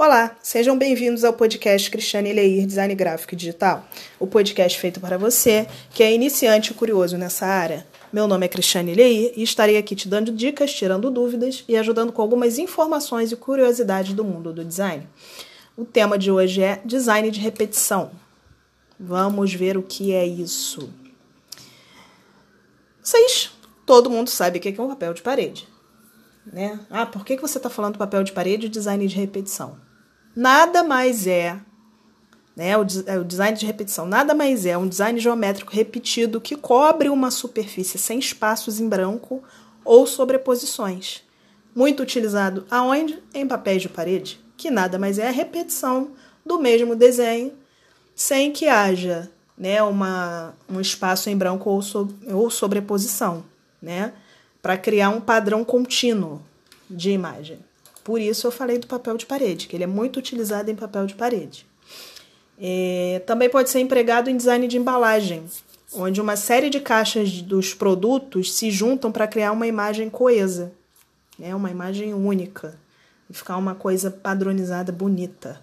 Olá, sejam bem-vindos ao podcast Cristiane Leir Design Gráfico e Digital, o podcast feito para você que é iniciante e curioso nessa área. Meu nome é Cristiane Leir e estarei aqui te dando dicas, tirando dúvidas e ajudando com algumas informações e curiosidades do mundo do design. O tema de hoje é design de repetição. Vamos ver o que é isso. Vocês, todo mundo sabe o que é um papel de parede. Né? Ah, por que você está falando papel de parede e design de repetição? Nada mais é, né, o, é, o design de repetição nada mais é um design geométrico repetido que cobre uma superfície sem espaços em branco ou sobreposições. Muito utilizado aonde? Em papéis de parede, que nada mais é a repetição do mesmo desenho sem que haja né, uma, um espaço em branco ou, so, ou sobreposição, né, para criar um padrão contínuo de imagem. Por isso eu falei do papel de parede, que ele é muito utilizado em papel de parede. É, também pode ser empregado em design de embalagem, onde uma série de caixas dos produtos se juntam para criar uma imagem coesa, né? uma imagem única, e ficar uma coisa padronizada, bonita.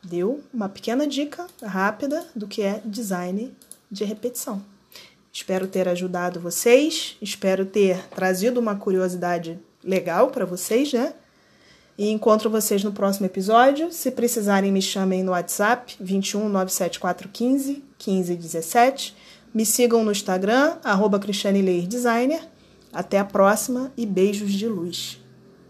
Deu uma pequena dica rápida do que é design de repetição. Espero ter ajudado vocês, espero ter trazido uma curiosidade legal para vocês, né? E encontro vocês no próximo episódio. Se precisarem, me chamem no WhatsApp 21 97415 1517. Me sigam no Instagram, arroba Designer. Até a próxima e beijos de luz.